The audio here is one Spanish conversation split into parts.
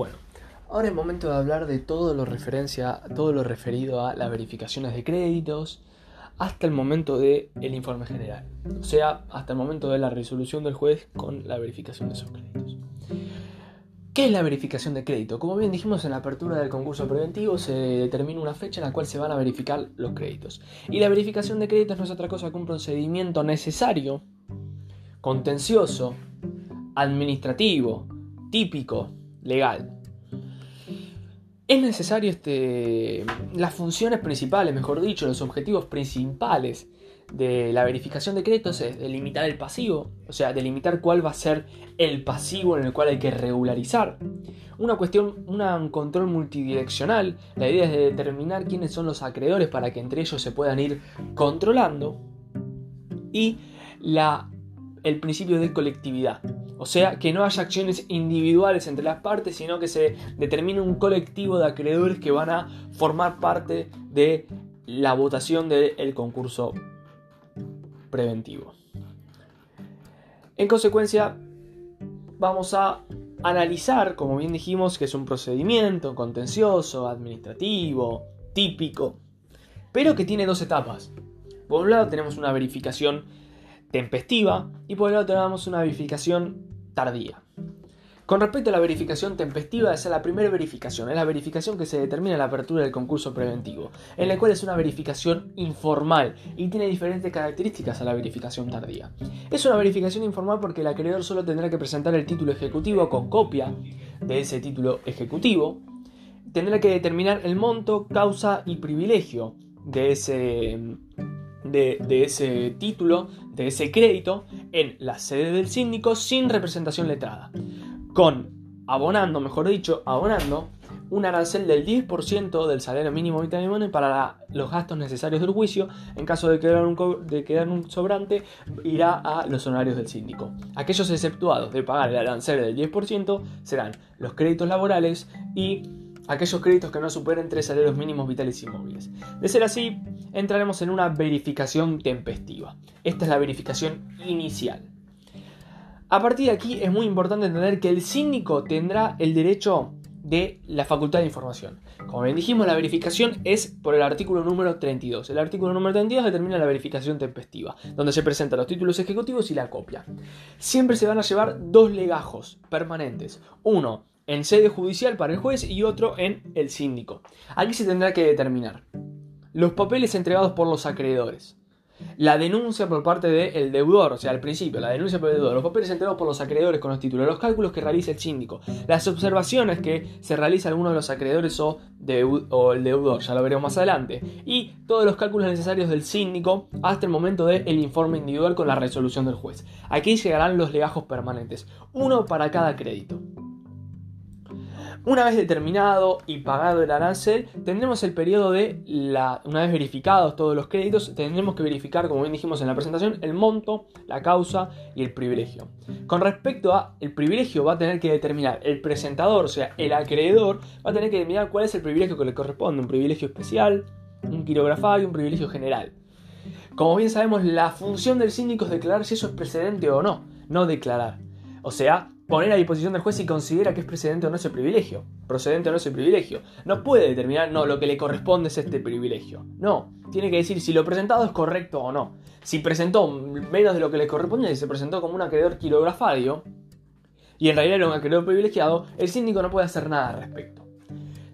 Bueno, ahora es momento de hablar de todo lo referencia, todo lo referido a las verificaciones de créditos, hasta el momento del el informe general, o sea, hasta el momento de la resolución del juez con la verificación de esos créditos. ¿Qué es la verificación de crédito? Como bien dijimos en la apertura del concurso preventivo se determina una fecha en la cual se van a verificar los créditos. Y la verificación de créditos no es otra cosa que un procedimiento necesario, contencioso, administrativo, típico, legal. Es necesario este, las funciones principales, mejor dicho, los objetivos principales de la verificación de créditos es delimitar el pasivo, o sea, delimitar cuál va a ser el pasivo en el cual hay que regularizar. Una cuestión, un control multidireccional, la idea es de determinar quiénes son los acreedores para que entre ellos se puedan ir controlando. Y la, el principio de colectividad, o sea, que no haya acciones individuales entre las partes, sino que se determine un colectivo de acreedores que van a formar parte de la votación del concurso preventivo. En consecuencia, vamos a analizar, como bien dijimos, que es un procedimiento contencioso, administrativo, típico, pero que tiene dos etapas. Por un lado tenemos una verificación tempestiva y por el otro tenemos una verificación tardía. Con respecto a la verificación tempestiva, esa es la primera verificación, es la verificación que se determina la apertura del concurso preventivo, en la cual es una verificación informal y tiene diferentes características a la verificación tardía. Es una verificación informal porque el acreedor solo tendrá que presentar el título ejecutivo con copia de ese título ejecutivo, tendrá que determinar el monto, causa y privilegio de ese, de, ese título, de ese crédito, en la sede del síndico sin representación letrada con abonando, mejor dicho, abonando un arancel del 10% del salario mínimo vital para los gastos necesarios del juicio. En caso de quedar, un, de quedar un sobrante, irá a los honorarios del síndico. Aquellos exceptuados de pagar el arancel del 10% serán los créditos laborales y aquellos créditos que no superen tres salarios mínimos vitales y móviles. De ser así, entraremos en una verificación tempestiva. Esta es la verificación inicial. A partir de aquí es muy importante entender que el síndico tendrá el derecho de la facultad de información. Como bien dijimos, la verificación es por el artículo número 32. El artículo número 32 determina la verificación tempestiva, donde se presentan los títulos ejecutivos y la copia. Siempre se van a llevar dos legajos permanentes. Uno en sede judicial para el juez y otro en el síndico. Aquí se tendrá que determinar los papeles entregados por los acreedores la denuncia por parte del deudor, o sea, al principio, la denuncia por el deudor, los papeles entregados por los acreedores con los títulos, los cálculos que realiza el síndico, las observaciones que se realiza alguno de los acreedores o, el deudor, ya lo veremos más adelante, y todos los cálculos necesarios del síndico hasta el momento del informe individual con la resolución del juez. Aquí llegarán los legajos permanentes, uno para cada crédito. Una vez determinado y pagado el arancel, tendremos el periodo de la. Una vez verificados todos los créditos, tendremos que verificar, como bien dijimos en la presentación, el monto, la causa y el privilegio. Con respecto a el privilegio, va a tener que determinar el presentador, o sea, el acreedor, va a tener que determinar cuál es el privilegio que le corresponde: un privilegio especial, un quirografario y un privilegio general. Como bien sabemos, la función del síndico es declarar si eso es precedente o no, no declarar. O sea, poner a disposición del juez si considera que es precedente o no ese privilegio. Procedente o no ese privilegio. No puede determinar, no, lo que le corresponde es este privilegio. No, tiene que decir si lo presentado es correcto o no. Si presentó menos de lo que le corresponde, y se presentó como un acreedor quirografario, y en realidad era un acreedor privilegiado, el síndico no puede hacer nada al respecto.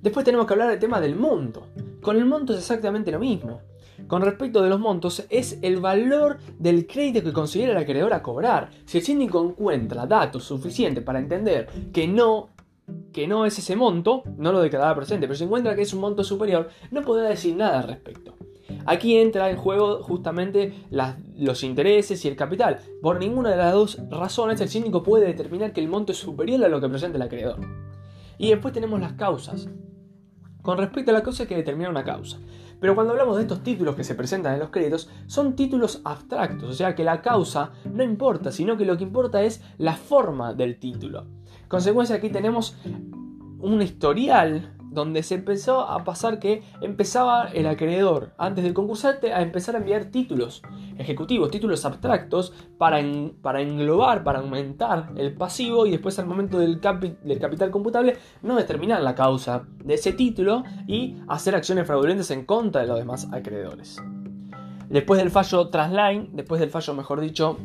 Después tenemos que hablar del tema del monto. Con el monto es exactamente lo mismo con respecto de los montos es el valor del crédito que considera el acreedor a cobrar. Si el síndico encuentra datos suficientes para entender que no que no es ese monto, no lo declarará presente, pero si encuentra que es un monto superior, no podrá decir nada al respecto. Aquí entra en juego justamente los intereses y el capital. Por ninguna de las dos razones el síndico puede determinar que el monto es superior a lo que presenta el acreedor. Y después tenemos las causas. Con respecto a la causa que determinar una causa. Pero cuando hablamos de estos títulos que se presentan en los créditos, son títulos abstractos, o sea que la causa no importa, sino que lo que importa es la forma del título. Consecuencia aquí tenemos un historial donde se empezó a pasar que empezaba el acreedor, antes del concursante, a empezar a enviar títulos ejecutivos, títulos abstractos, para, para englobar, para aumentar el pasivo y después al momento del, del capital computable no determinar la causa de ese título y hacer acciones fraudulentas en contra de los demás acreedores. Después del fallo Transline, después del fallo, mejor dicho,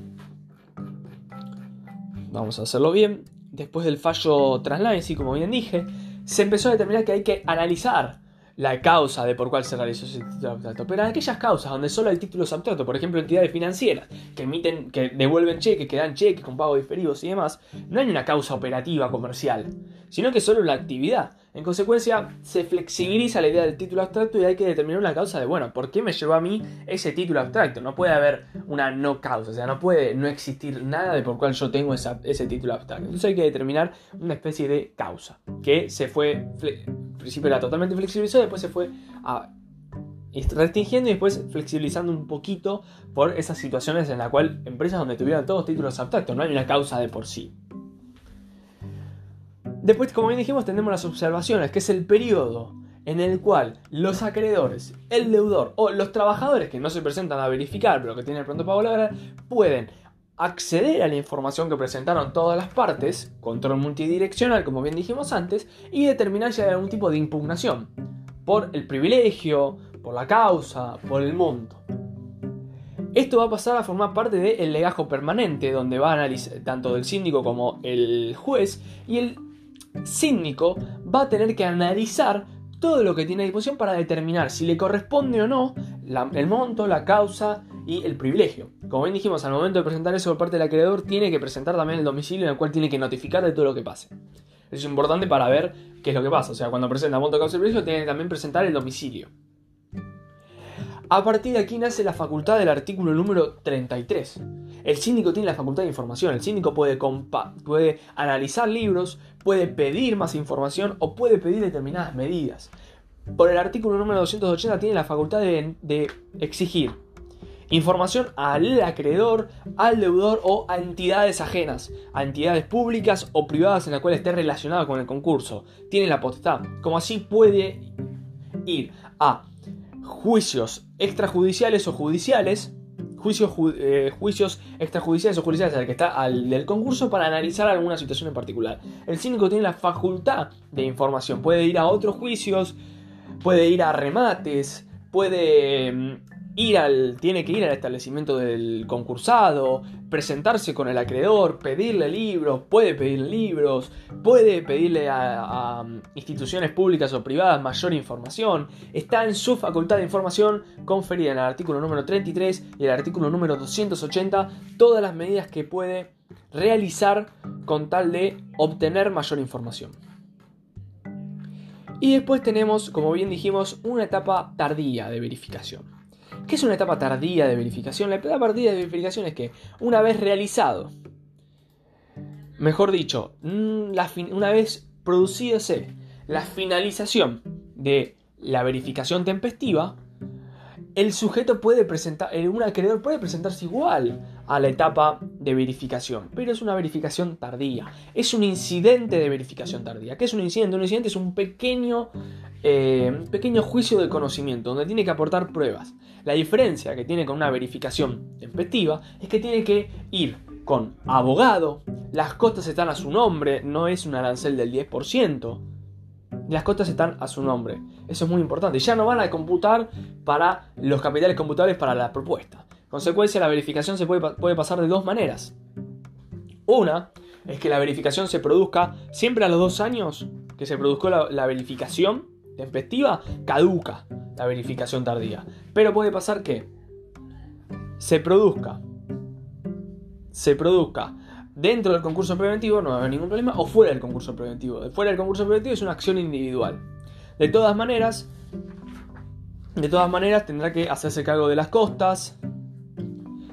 vamos a hacerlo bien, después del fallo Transline, sí, como bien dije, se empezó a determinar que hay que analizar la causa de por cuál se realizó ese título abstracto. Pero en aquellas causas donde solo el título es abstracto, por ejemplo entidades financieras que emiten, que devuelven cheques, que dan cheques con pagos diferidos y demás, no hay una causa operativa comercial, sino que solo la actividad. En consecuencia, se flexibiliza la idea del título abstracto y hay que determinar una causa de, bueno, ¿por qué me llevó a mí ese título abstracto? No puede haber una no causa, o sea, no puede no existir nada de por cual yo tengo ese título abstracto. Entonces hay que determinar una especie de causa, que se fue, al principio era totalmente flexibilizado, después se fue restringiendo y después flexibilizando un poquito por esas situaciones en las cuales empresas donde tuvieran todos títulos abstractos, no hay una causa de por sí. Después, como bien dijimos, tenemos las observaciones, que es el periodo en el cual los acreedores, el deudor o los trabajadores que no se presentan a verificar pero que tienen el pronto pago laboral pueden acceder a la información que presentaron todas las partes, control multidireccional como bien dijimos antes, y determinar si hay algún tipo de impugnación por el privilegio, por la causa, por el monto. Esto va a pasar a formar parte del legajo permanente, donde va a analizar tanto el síndico como el juez, y el síndico va a tener que analizar todo lo que tiene a disposición para determinar si le corresponde o no el monto, la causa y el privilegio. Como bien dijimos, al momento de presentar eso por parte del acreedor, tiene que presentar también el domicilio en el cual tiene que notificar de todo lo que pase. Eso es importante para ver qué es lo que pasa. O sea, cuando presenta monto, causa y privilegio, tiene que también presentar el domicilio. A partir de aquí nace la facultad del artículo número 33. El síndico tiene la facultad de información, el síndico puede, analizar libros, puede pedir más información o puede pedir determinadas medidas. Por el artículo número 280 tiene la facultad de, exigir información al acreedor, al deudor o a entidades ajenas, a entidades públicas o privadas en las cuales esté relacionado con el concurso. Tiene la potestad. Como así puede ir a juicios extrajudiciales o judiciales, juicios, eh, juicios extrajudiciales o judiciales al que está al del concurso para analizar alguna situación en particular. El síndico tiene la facultad de información, puede ir a otros juicios, puede ir a remates, puede mm, ir al, tiene que ir al establecimiento del concursado, presentarse con el acreedor, pedirle libros, puede pedir libros, puede pedirle a, instituciones públicas o privadas mayor información, está en su facultad de información conferida en el artículo número 33 y el artículo número 280 todas las medidas que puede realizar con tal de obtener mayor información. Y después tenemos, como bien dijimos, una etapa tardía de verificación. ¿Qué es una etapa tardía de verificación? La etapa tardía de verificación es que una vez realizado, mejor dicho, mm, una vez producido la finalización de la verificación tempestiva, el sujeto puede presentar, un acreedor puede presentarse igual a la etapa de verificación, pero es una verificación tardía. Es un incidente de verificación tardía. ¿Qué es un incidente? Un incidente es un pequeño, eh, pequeño juicio de conocimiento donde tiene que aportar pruebas. La diferencia que tiene con una verificación tempestiva es que tiene que ir con abogado, las costas están a su nombre, no es un arancel del 10%, las costas están a su nombre. Eso es muy importante. Ya no van a computar para los capitales computables para la propuesta. Consecuencia, la verificación se puede, puede pasar de dos maneras. Una es que la verificación se produzca siempre a los dos años que se produjo la, la verificación tempestiva, caduca la verificación tardía. Pero puede pasar que se produzca, se produzca dentro del concurso preventivo, no va a haber ningún problema, o fuera del concurso preventivo. Fuera del concurso preventivo es una acción individual. De todas maneras, de todas maneras tendrá que hacerse cargo de las costas,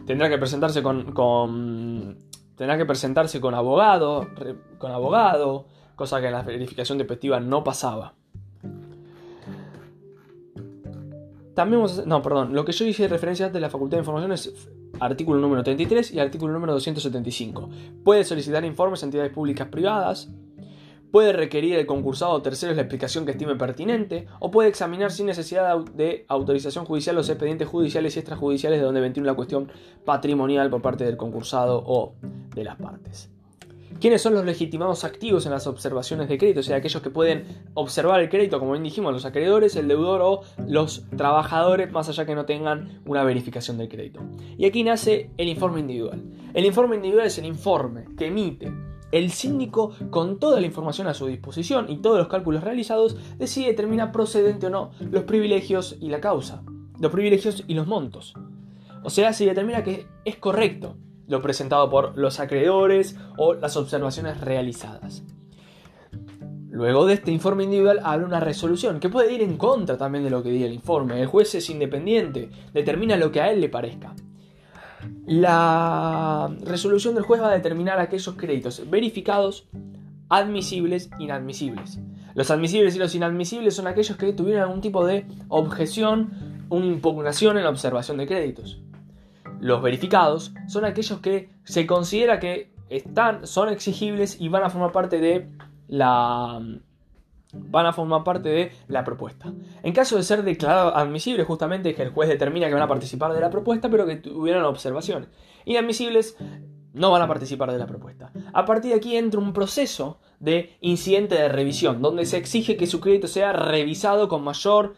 tendrá que presentarse con, con tendrá que presentarse con abogado, con abogado, cosa que en la verificación tempestiva no pasaba. También No, perdón. Lo que yo hice referencia de la Facultad de Información es artículo número 33 y artículo número 275. Puede solicitar informes a entidades públicas privadas. Puede requerir el concursado o terceros la explicación que estime pertinente, o puede examinar sin necesidad de autorización judicial los expedientes judiciales y extrajudiciales de donde venga la cuestión patrimonial por parte del concursado o de las partes. ¿Quiénes son los legitimados activos en las observaciones de crédito? O sea, aquellos que pueden observar el crédito, como bien dijimos, los acreedores, el deudor o los trabajadores, más allá que no tengan una verificación del crédito. Y aquí nace el informe individual. El informe individual es el informe que emite el síndico, con toda la información a su disposición y todos los cálculos realizados, decide determinar procedente o no los privilegios y la causa, los privilegios y los montos. O sea, si determina que es correcto lo presentado por los acreedores o las observaciones realizadas. Luego de este informe individual habrá una resolución que puede ir en contra también de lo que diga el informe. El juez es independiente, determina lo que a él le parezca. La resolución del juez va a determinar aquellos créditos verificados, admisibles, inadmisibles. Los admisibles y los inadmisibles son aquellos que tuvieron algún tipo de objeción, una impugnación en la observación de créditos. Los verificados son aquellos que se considera que están, son exigibles y van a formar parte de la van a formar parte de la propuesta. En caso de ser declarado admisible, justamente que el juez determina que van a participar de la propuesta, pero que tuvieron observaciones. Inadmisibles no van a participar de la propuesta. A partir de aquí entra un proceso de incidente de revisión, donde se exige que su crédito sea revisado con mayor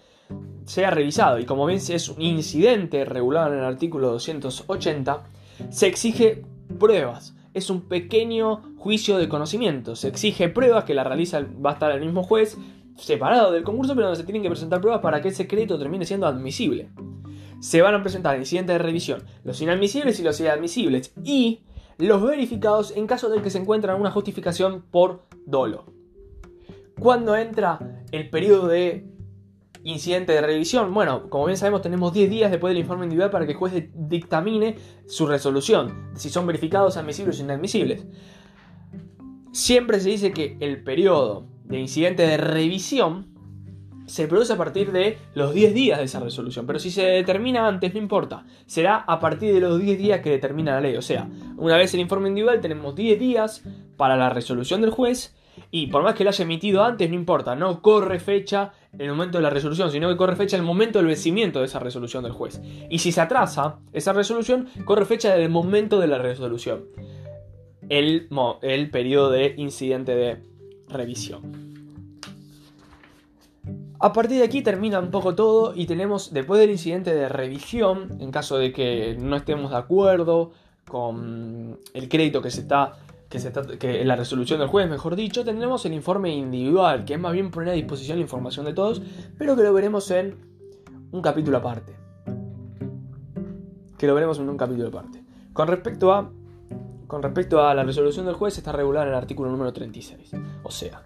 sea revisado y como bien es un incidente regulado en el artículo 280, se exige pruebas. Es un pequeño juicio de conocimiento. Se exige pruebas que la realiza, va a estar el mismo juez, separado del concurso, pero donde se tienen que presentar pruebas para que ese crédito termine siendo admisible. Se van a presentar incidentes de revisión los inadmisibles y los inadmisibles y los verificados en caso de que se encuentran una justificación por dolo. Cuando entra el periodo de incidente de revisión. Bueno, como bien sabemos, tenemos 10 días después del informe individual para que el juez dictamine su resolución, si son verificados, admisibles o inadmisibles. Siempre se dice que el periodo de incidente de revisión se produce a partir de los 10 días de esa resolución, pero si se determina antes, no importa, será a partir de los 10 días que determina la ley. O sea, una vez el informe individual tenemos 10 días para la resolución del juez y por más que lo haya emitido antes, no importa, no corre fecha el momento de la resolución, sino que corre fecha el momento del vencimiento de esa resolución del juez. Y si se atrasa esa resolución, corre fecha del momento de la resolución. El, el periodo de incidente de revisión. A partir de aquí termina un poco todo y tenemos, después del incidente de revisión, en caso de que no estemos de acuerdo con el crédito que se está que, se la resolución del juez, mejor dicho, tendremos el informe individual, que es más bien poner a disposición la información de todos, pero que lo veremos en un capítulo aparte. Que lo veremos en un capítulo aparte. Con respecto a, con respecto a la resolución del juez, está regulada en el artículo número 36. O sea,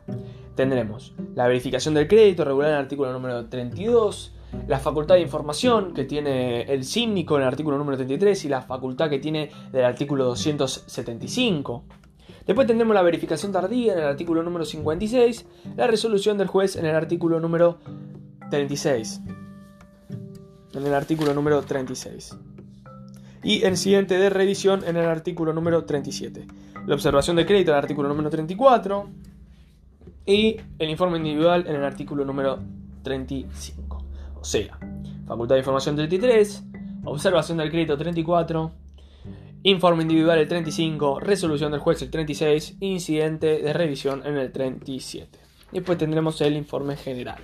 tendremos la verificación del crédito regulada en el artículo número 32, la facultad de información que tiene el síndico en el artículo número 33 y la facultad que tiene del artículo 275. Después tendremos la verificación tardía en el artículo número 56, la resolución del juez en el artículo número 36. En el artículo número 36. Y el siguiente de revisión en el artículo número 37. La observación de crédito en el artículo número 34. Y el informe individual en el artículo número 35. O sea, facultad de información 33, observación del crédito 34, Informe individual el 35, resolución del juez el 36, incidente de revisión en el 37. Y después tendremos el informe general.